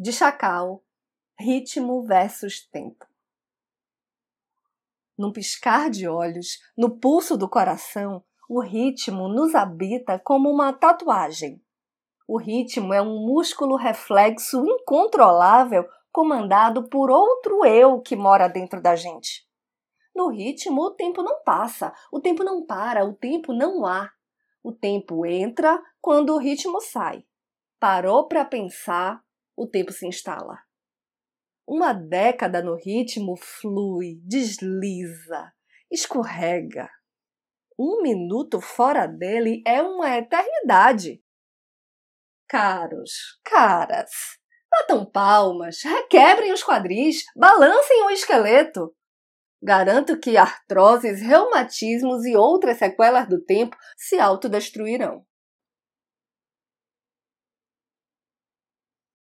de Chacal, ritmo versus tempo. Num piscar de olhos, no pulso do coração, o ritmo nos habita como uma tatuagem. O ritmo é um músculo reflexo incontrolável comandado por outro eu que mora dentro da gente. No ritmo, o tempo não passa, o tempo não para, o tempo não há. O tempo entra quando o ritmo sai. Parou para pensar, o tempo se instala. Uma década no ritmo flui, desliza, escorrega. Um minuto fora dele é uma eternidade. Caros, caras, batam palmas, requebrem os quadris, balancem o esqueleto. Garanto que artroses, reumatismos e outras sequelas do tempo se autodestruirão.